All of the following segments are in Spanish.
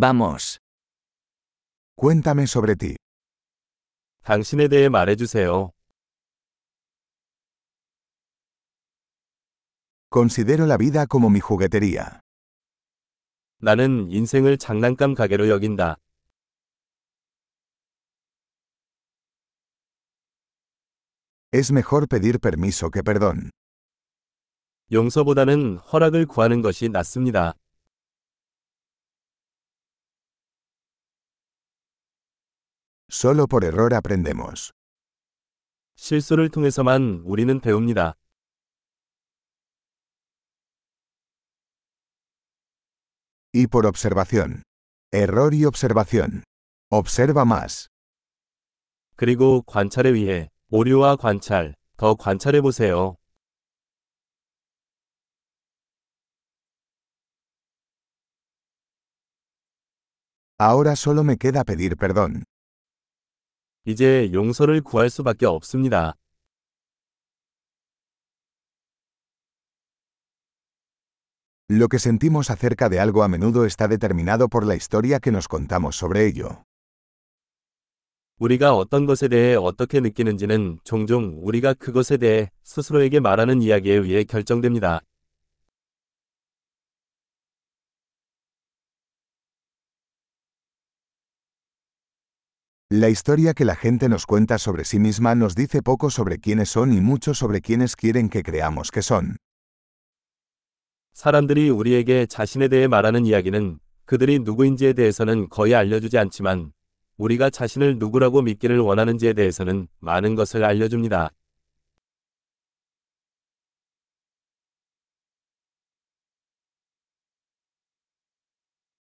Vamos. Cuéntame sobre ti. 당신에 대해 말해주세요. Considero la vida como mi juguetería. 나는 인생을 장난감 가게로 여긴다. Es mejor pedir permiso que perdón. 용서보다는 허락을 구하는 것이 낫습니다. Solo por error aprendemos. 실수를 통해서만 우리는 배웁니다. Y por observación. Error y observación. Observa más. 그리고 관찰에 의해 오류와 관찰, 더 관찰해 보세요. Ahora solo me queda pedir perdón. 이제 용서를 구할 수밖에 없습니다. Lo que sentimos acerca de algo a menudo está determinado por la historia que nos contamos sobre ello. 우리가 어떤 것에 대해 어떻게 느끼는지는 종종 우리가 그것에 대해 스스로에게 말하는 이야기에 의해 결정됩니다. La historia que la gente nos cuenta sobre sí misma nos dice poco sobre quiénes son y mucho sobre quiénes quieren que creamos que son. 사람들이 우리에게 자신에 대해 말하는 이야기는 그들이 누구인지에 대해서는 거의 알려주지 않지만 우리가 자신을 누구라고 믿기를 원하는지에 대해서는 많은 것을 알려줍니다.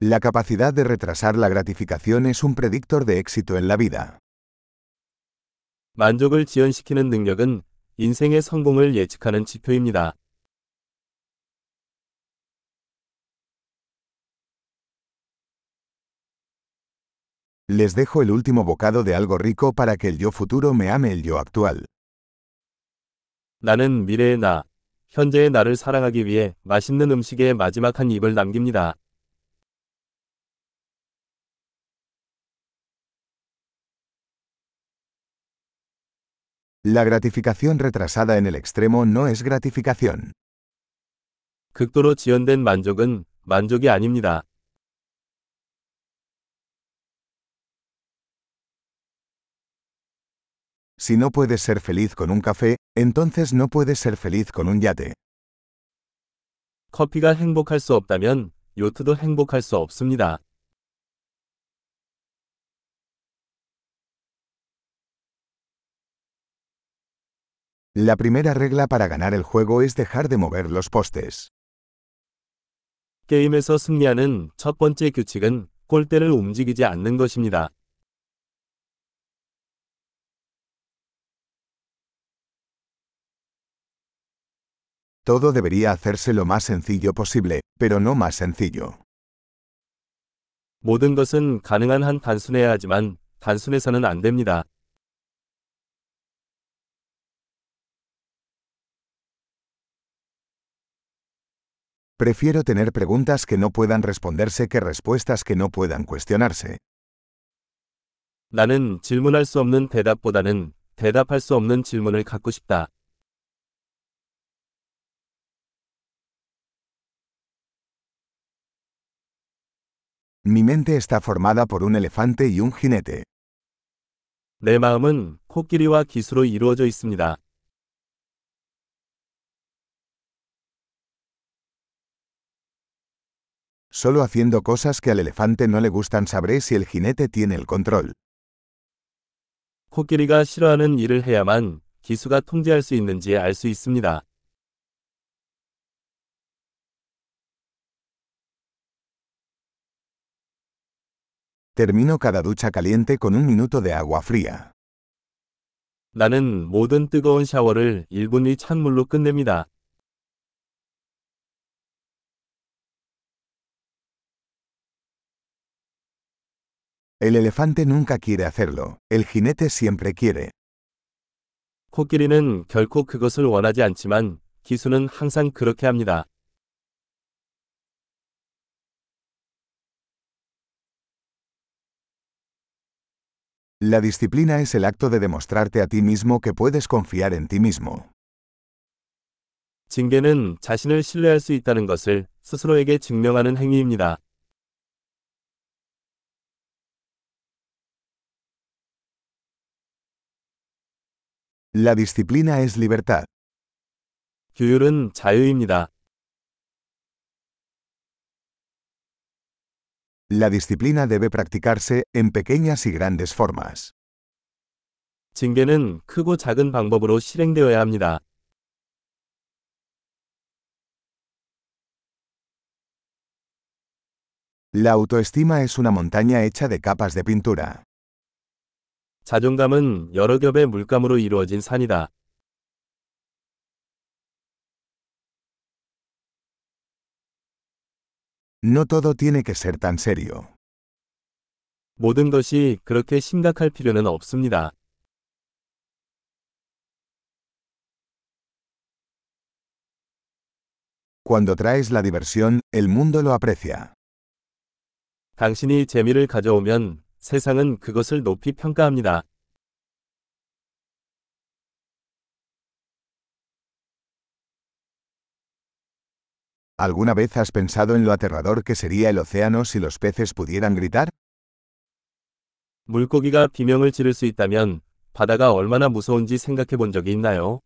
La capacidad de retrasar la gratificación es un predictor de éxito en la vida. 만족을 지연시키는 능력은 인생의 성공을 예측하는 지표입니다. Les dejo el último bocado de algo rico para que el yo futuro me ame el yo actual. 나는 미래의 나, 현재의 나를 사랑하기 위해 맛있는 음식의 마지막 한 입을 남깁니다. La gratificación retrasada en el extremo no es gratificación. 극도로 지연된 만족은 만족이 아닙니다. Si no puedes ser feliz con un café, entonces no puedes ser feliz con un yate. 커피가 행복할 수 없다면 요트도 행복할 수 없습니다. La primera regla para ganar el juego es dejar de mover los postes. 게임에서 승리하는 첫 번째 규칙은 골대를 움직이지 않는 것입니다. Todo debería hacerse lo más sencillo posible, pero no más sencillo. 모든 것은 가능한 한 단순해야 하지만 단순해서는 안 됩니다. Prefiero tener preguntas que no puedan responderse que respuestas que no puedan cuestionarse. 나는 질문할 수 없는 대답보다는 대답할 수 없는 질문을 갖고 싶다. Mi mente está formada por un elefante y un jinete. 내 마음은 코끼리와 기수로 이루어져 있습니다. Solo haciendo cosas que al elefante no le gustan sabré si el jinete tiene el control. 코끼리가 싫어하는 일을 해야만 기수가 통제할 수 있는지 알 수 있습니다. Termino cada ducha caliente con un minuto de agua fría. 나는 모든 뜨거운 샤워를 1분 뒤 찬물로 끝냅니다. El elefante nunca quiere hacerlo, el jinete siempre quiere. 코끼리는 결코 그것을 원하지 않지만 기수는 항상 그렇게 합니다. La disciplina es el acto de demostrarte a ti mismo que puedes confiar en ti mismo. La disciplina es libertad. 규율은 자유입니다. La disciplina debe practicarse en pequeñas y grandes formas. 징계는 크고 작은 방법으로 실행되어야 합니다. La autoestima es una montaña hecha de capas de pintura. 자존감은 여러 겹의 물감으로 이루어진 산이다. No todo tiene que ser tan serio. 모든 것이 그렇게 심각할 필요는 없습니다. Cuando traes la diversión, el mundo lo aprecia. 당신이 재미를 가져오면 세상은 그것을 높이 평가합니다. ¿Alguna vez has pensado en lo aterrador que sería el océano si los peces pudieran gritar? 물고기가 비명을 지를 수 있다면 바다가 얼마나 무서운지 생각해 본 적이 있나요?